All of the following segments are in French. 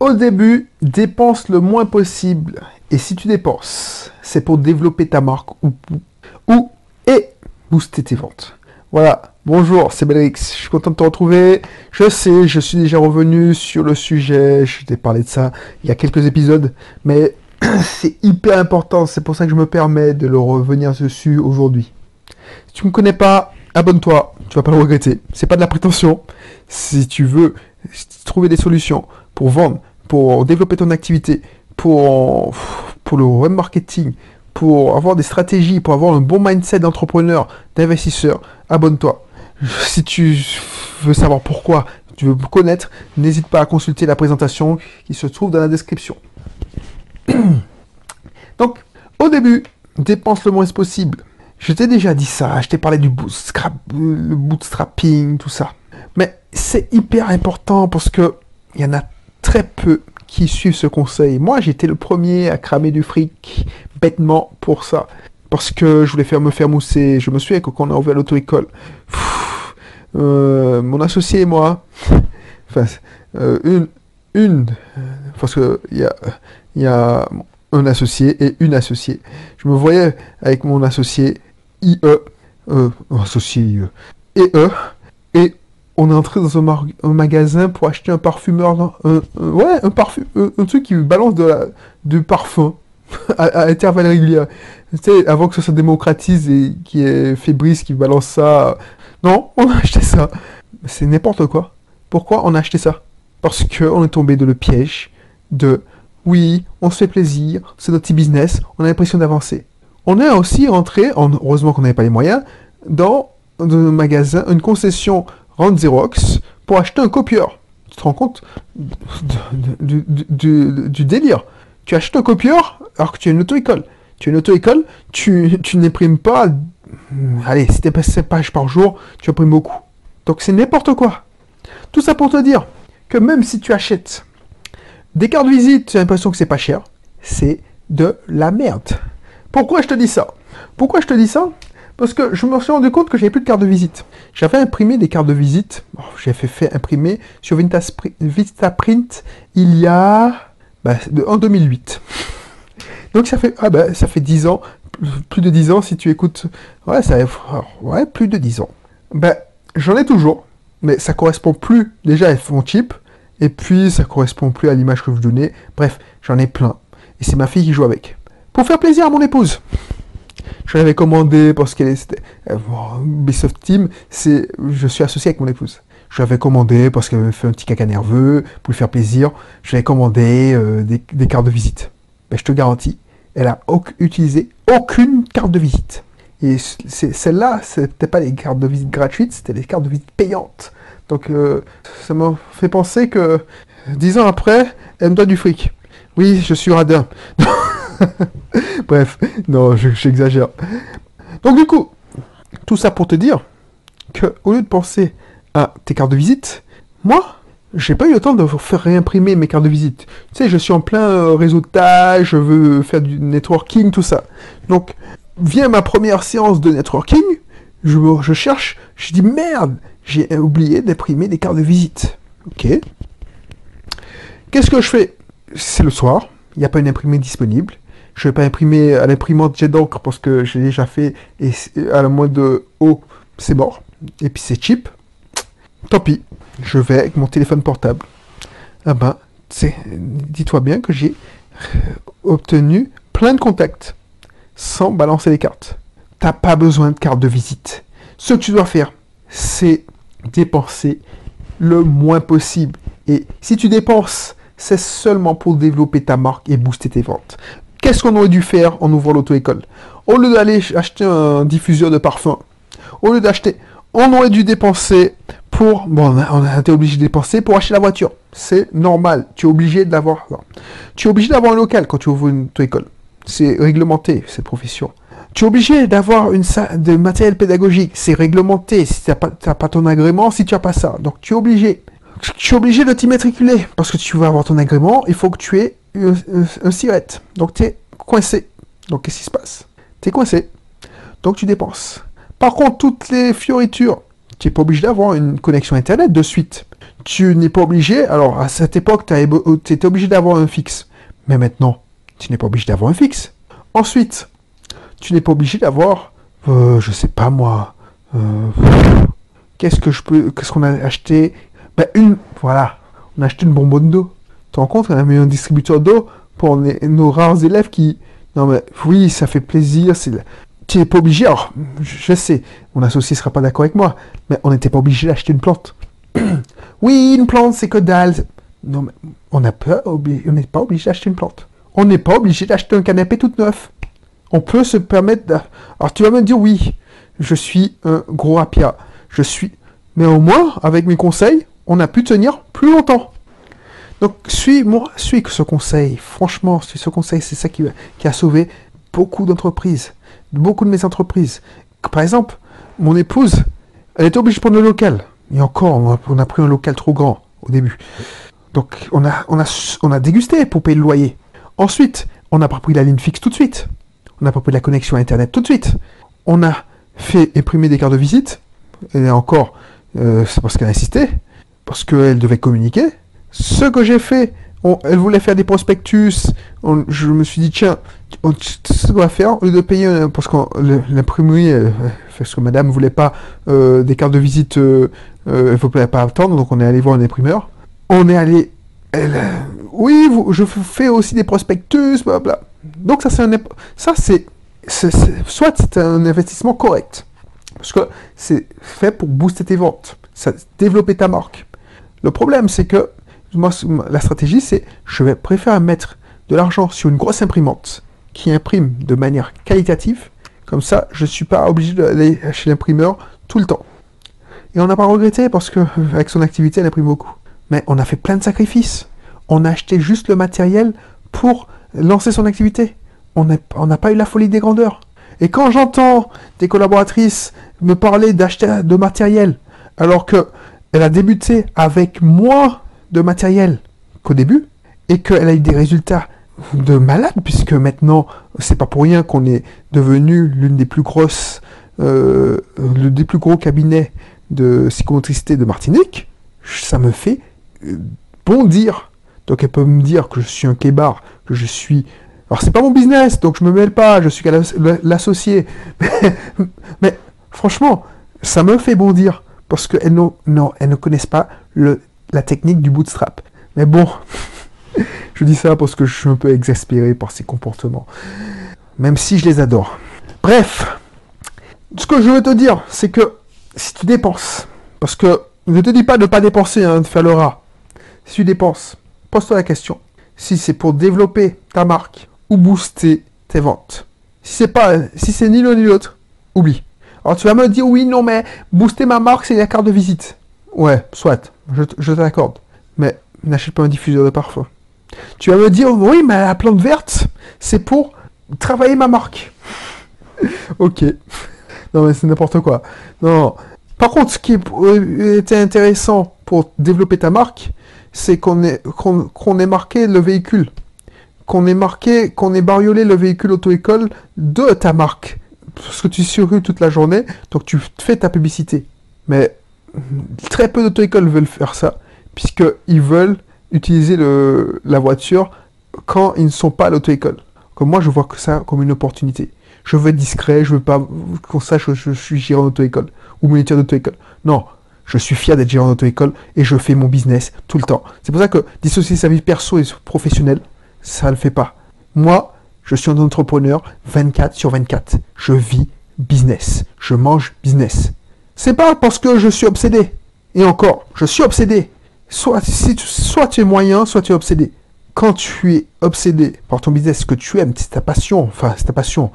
Au début, dépense le moins possible. Et si tu dépenses, c'est pour développer ta marque ou, ou et booster tes ventes. Voilà. Bonjour, c'est Belrix. Je suis content de te retrouver. Je sais, je suis déjà revenu sur le sujet. Je t'ai parlé de ça il y a quelques épisodes. Mais c'est hyper important. C'est pour ça que je me permets de le revenir dessus aujourd'hui. Si tu ne me connais pas, abonne-toi. Tu vas pas le regretter. C'est pas de la prétention. Si tu veux trouver des solutions pour vendre, pour développer ton activité, pour, pour le web marketing, pour avoir des stratégies, pour avoir un bon mindset d'entrepreneur, d'investisseur, abonne-toi. Si tu veux savoir pourquoi, tu veux connaître, n'hésite pas à consulter la présentation qui se trouve dans la description. Donc, au début, dépense le moins possible. Je t'ai déjà dit ça, je t'ai parlé du le bootstrapping, tout ça. Mais c'est hyper important parce que il y en a très peu qui suivent ce conseil. Moi, j'étais le premier à cramer du fric bêtement pour ça. Parce que je voulais faire me faire mousser. Je me que quand on a ouvert l'auto-école, euh, mon associé et moi, enfin, euh, une, une, parce que il y a, y a un associé et une associée. Je me voyais avec mon associé IE, euh, associé IE, et E, et on est entré dans un, magasin pour acheter un parfumeur, un, ouais, un parfum, un, truc qui balance de du parfum à, intervalles réguliers. Tu sais, avant que ça se démocratise et qui est Fébris qui balance ça. Non, on a acheté ça. C'est n'importe quoi. Pourquoi on a acheté ça? Parce qu'on est tombé dans le piège de oui, on se fait plaisir, c'est notre petit business, on a l'impression d'avancer. On est aussi rentré, heureusement qu'on n'avait pas les moyens, dans un magasin, une concession Rand Xerox pour acheter un copieur. Tu te rends compte du, délire Tu achètes un copieur alors que tu as une auto-école. Tu as une auto-école, tu, n'imprimes pas... Allez, si tu 7 pages par jour, tu imprimes beaucoup. Donc c'est n'importe quoi. Tout ça pour te dire que même si tu achètes des cartes visite, tu as l'impression que c'est pas cher, c'est de la merde. Pourquoi je te dis ça? Pourquoi je te dis ça? Parce que je me suis rendu compte que j'avais plus de carte de visite. J'avais imprimé des cartes de visite. j'ai fait, fait imprimer sur Vistaprint il y a bah, en 2008. Donc ça fait ah bah, ça fait 10 ans, plus de 10 ans si tu écoutes. Ouais, ça ouais, plus de 10 ans. Ben j'en ai toujours, mais ça correspond plus déjà elles font cheap et puis ça correspond plus à l'image que je donnais. Bref, j'en ai plein et c'est ma fille qui joue avec. Pour faire plaisir à mon épouse. Je l'avais commandé parce qu'elle est... Euh, Ubisoft Team, c'est... Je suis associé avec mon épouse. Je l'avais commandé parce qu'elle avait fait un petit caca nerveux, pour lui faire plaisir. Je l'avais commandé euh, des, cartes de visite. Ben, je te garantis, elle a utilisé aucune carte de visite. Et celle-là, c'était pas les cartes de visite gratuites, c'était les cartes de visite payantes. Donc euh, ça m'a fait penser que dix ans après, elle me doit du fric. Oui, je suis radin. Bref, non, j'exagère. Donc du coup, tout ça pour te dire que au lieu de penser à tes cartes de visite, moi, j'ai pas eu le temps de faire réimprimer mes cartes de visite. Tu sais, je suis en plein euh, réseautage, je veux faire du networking, tout ça. Donc, vient ma première séance de networking, je, je cherche, je dis merde, j'ai oublié d'imprimer des cartes de visite. Ok. Qu'est-ce que je fais? C'est le soir, il n'y a pas une imprimée disponible. Je vais pas imprimer à l'imprimante jet d'encre parce que j'ai déjà fait et à la moins de haut, c'est mort. Et puis c'est cheap. Tant pis, je vais avec mon téléphone portable. Ah ben, dis-toi bien que j'ai euh, obtenu plein de contacts sans balancer les cartes. T'as pas besoin de carte de visite. Ce que tu dois faire, c'est dépenser le moins possible. Et si tu dépenses, c'est seulement pour développer ta marque et booster tes ventes. Qu'est-ce qu'on aurait dû faire en ouvrant l'auto-école? Au lieu d'aller acheter un diffuseur de parfum, au lieu d'acheter, on aurait dû dépenser pour, bon, on a, été obligé de dépenser pour acheter la voiture. C'est normal. Tu es obligé d'avoir, tu es obligé d'avoir un local quand tu ouvres une auto-école. C'est réglementé, cette profession. Tu es obligé d'avoir une de matériel pédagogique. C'est réglementé. Si tu n'as pas, pas, ton agrément, si tu n'as pas ça. Donc tu es obligé. Tu es obligé de t'y matriculer. Parce que tu veux avoir ton agrément, il faut que tu aies un, un, Donc tu es coincé. Donc qu'est-ce qui se passe? Tu es coincé. Donc tu dépenses. Par contre, toutes les fioritures, tu n'es pas obligé d'avoir une connexion Internet de suite. tu n'es pas obligé. Alors, à cette époque, tu étais obligé d'avoir un fixe. Mais maintenant, tu n'es pas obligé d'avoir un fixe. Ensuite, tu n'es pas obligé d'avoir, euh, je sais pas moi, euh, qu'est-ce que je peux, qu'est-ce qu'on a acheté? Ben, une, voilà, on a acheté une bonbonne d'eau. Te rends compte, on a mis un distributeur d'eau pour nos rares élèves qui, non mais oui, ça fait plaisir, c'est, tu n'es pas obligé. Alors, je sais, mon associé sera pas d'accord avec moi, mais on n'était pas obligé d'acheter une plante. oui, une plante, c'est que dalle. Non, mais on n'est pas, pas obligé d'acheter une plante. On n'est pas obligé d'acheter un canapé tout neuf. On peut se permettre. De... Alors tu vas me dire oui, je suis un gros apia. Je suis. Mais au moins, avec mes conseils, on a pu tenir plus longtemps. Donc suis-moi, suis ce conseil. Franchement, ce conseil, c'est ça qui, a sauvé beaucoup d'entreprises, beaucoup de mes entreprises. Par exemple, mon épouse, elle était obligée de prendre le local. Et encore, on a, pris un local trop grand au début. Donc on a, on a, on a dégusté pour payer le loyer. Ensuite, on n'a pas pris la ligne fixe tout de suite. On n'a pas pris la connexion Internet tout de suite. On a fait imprimer des cartes de visite. Et encore, euh, c'est parce qu'elle insistait, parce qu'elle devait communiquer. Ce que j'ai fait, elle voulait faire des prospectus. je me suis dit, tiens, ce qu'on va faire, au lieu de payer, parce que l'imprimerie, euh, parce que madame ne voulait pas euh, des cartes de visite, elle ne voulait pas attendre, donc on est allé voir un imprimeur. On est allé. oui, je fais aussi des prospectus, bla. Donc ça, c'est un, ça c'est, soit c'est un investissement correct, parce que c'est fait pour booster tes ventes, ça, développer ta marque. Le problème, c'est que moi, la stratégie, c'est je vais préférer mettre de l'argent sur une grosse imprimante qui imprime de manière qualitative. Comme ça, je ne suis pas obligé d'aller chez l'imprimeur tout le temps. Et on n'a pas regretté parce que avec son activité, elle imprime beaucoup. Mais on a fait plein de sacrifices. On a acheté juste le matériel pour lancer son activité. On n'a pas eu la folie des grandeurs. Et quand j'entends des collaboratrices me parler d'acheter de matériel, alors que elle a débuté avec moins de matériel qu'au début, et qu'elle a eu des résultats de malade, puisque maintenant, c'est pas pour rien qu'on est devenu l'une des plus grosses, euh, le des plus gros cabinets de psychomotricité de Martinique, ça me fait euh, bondir. Donc elle peut me dire que je suis un kébar, que je suis... Alors c'est pas mon business, donc je me mêle pas, je suis l'associé. Mais, franchement, ça me fait bondir, parce qu'elles elles ne connaissent pas le, la technique du bootstrap. Mais bon, je dis ça parce que je suis un peu exaspéré par ces comportements. Même si je les adore. Bref, ce que je veux te dire, c'est que si tu dépenses, parce que ne te dis pas de ne pas dépenser, hein, de faire le rat. Si tu dépenses, pose-toi la question. Si c'est pour développer ta marque ou booster tes ventes. Si c'est pas, si c'est ni l'un ni l'autre, oublie. Alors tu vas me dire oui, non, mais booster ma marque, c'est la carte de visite. Ouais, soit, je, je t'accorde. Mais n'achète pas un diffuseur de parfum. Tu vas me dire oui, mais la plante verte, c'est pour travailler ma marque. ok. Non, mais c'est n'importe quoi. Non. Par contre, ce qui était intéressant pour développer ta marque, c'est qu'on ait, qu'on, ait marqué le véhicule. Qu'on ait marqué, qu'on ait bariolé le véhicule auto-école de ta marque. Parce que tu surrues toute la journée, donc tu fais ta publicité. Mais très peu d'auto-écoles veulent faire ça, puisqu'ils veulent utiliser la voiture quand ils ne sont pas à l'auto-école. Comme moi, je vois que ça comme une opportunité. Je veux être discret, je veux pas qu'on sache que je suis gérant d'auto-école ou moniteur d'auto-école. Non, je suis fier d'être gérant d'auto-école et je fais mon business tout le temps. C'est pour ça que dissocier sa vie perso et professionnelle, ça ne le fait pas. Moi, je suis un entrepreneur 24 sur 24. Je vis business. Je mange business. C'est pas parce que je suis obsédé. Et encore, je suis obsédé. Soit, soit tu es moyen, soit tu es obsédé. Quand tu es obsédé par ton business, ce que tu aimes, c'est ta passion, enfin, c'est ta passion.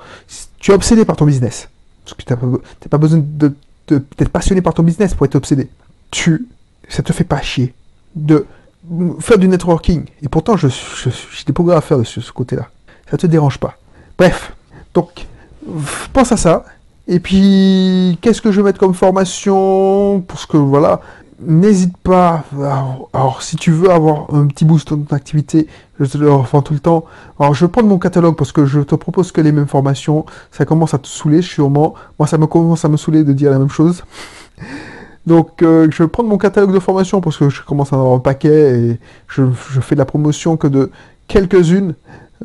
Tu es obsédé par ton business. Parce que tu n'as pas besoin de d'être passionné par ton business pour être obsédé. Tu, ça te fait pas chier de faire du networking. Et pourtant, je, je, j'ai des progrès à faire de ce, côté-là. Ça te dérange pas. Bref, donc, pense à ça. Et puis, qu'est-ce que je vais mettre comme formation? Parce que voilà, n'hésite pas. Alors, si tu veux avoir un petit boost dans ton activité, je te le refais tout le temps. Alors, je vais prendre mon catalogue parce que je te propose que les mêmes formations. Ça commence à te saouler, sûrement. Moi, ça me commence à me saouler de dire la même chose. Donc, euh, je vais prendre mon catalogue de formation parce que je commence à en avoir un paquet et je, je fais de la promotion que de quelques-unes.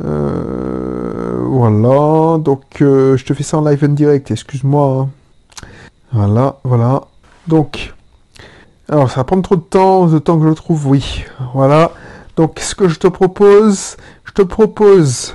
Euh, voilà, donc euh, je te fais ça en live en direct, excuse-moi. hein. Voilà, voilà. Donc, alors ça va prendre trop de temps, le temps que je le trouve, oui. Voilà. Donc, ce que je te propose, je te propose,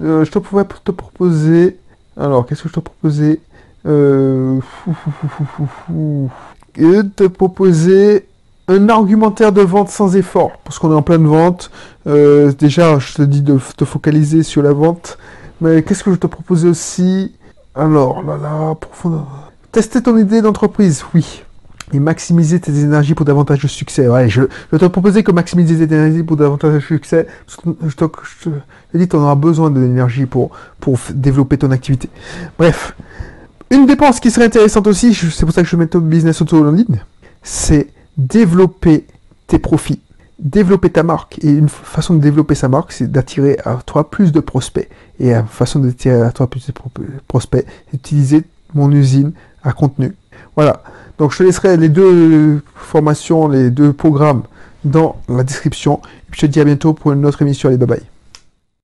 euh, je te pourrais te proposer. Alors, qu'est-ce que je te proposais? Euh, fou, fou, fou, fou, fou, fou. Et te proposer un argumentaire de vente sans effort, parce qu'on est en pleine vente. Euh, déjà, je te dis de te focaliser sur la vente. Mais qu'est-ce que je te proposais aussi? Alors, là là, profondeur. Tester ton idée d'entreprise, oui. Et maximiser tes énergies pour davantage de succès. Ouais, je, je te proposer que maximiser tes énergies pour davantage de succès. parce que Je te, je te- dis, tu auras besoin de l'énergie pour, pour développer ton activité. Bref. Une dépense qui serait intéressante aussi, c'est pour ça que je mets Top Business Auto en c'est développer tes profits, développer ta marque. Et une façon de développer sa marque, c'est d'attirer à toi plus de prospects. Et une façon d'attirer à toi plus de pro- prospects, c'est d'utiliser mon usine à contenu. Voilà. Donc je te laisserai les deux formations, les deux programmes dans la description. Et puis je te dis à bientôt pour une autre émission. Allez, bye bye.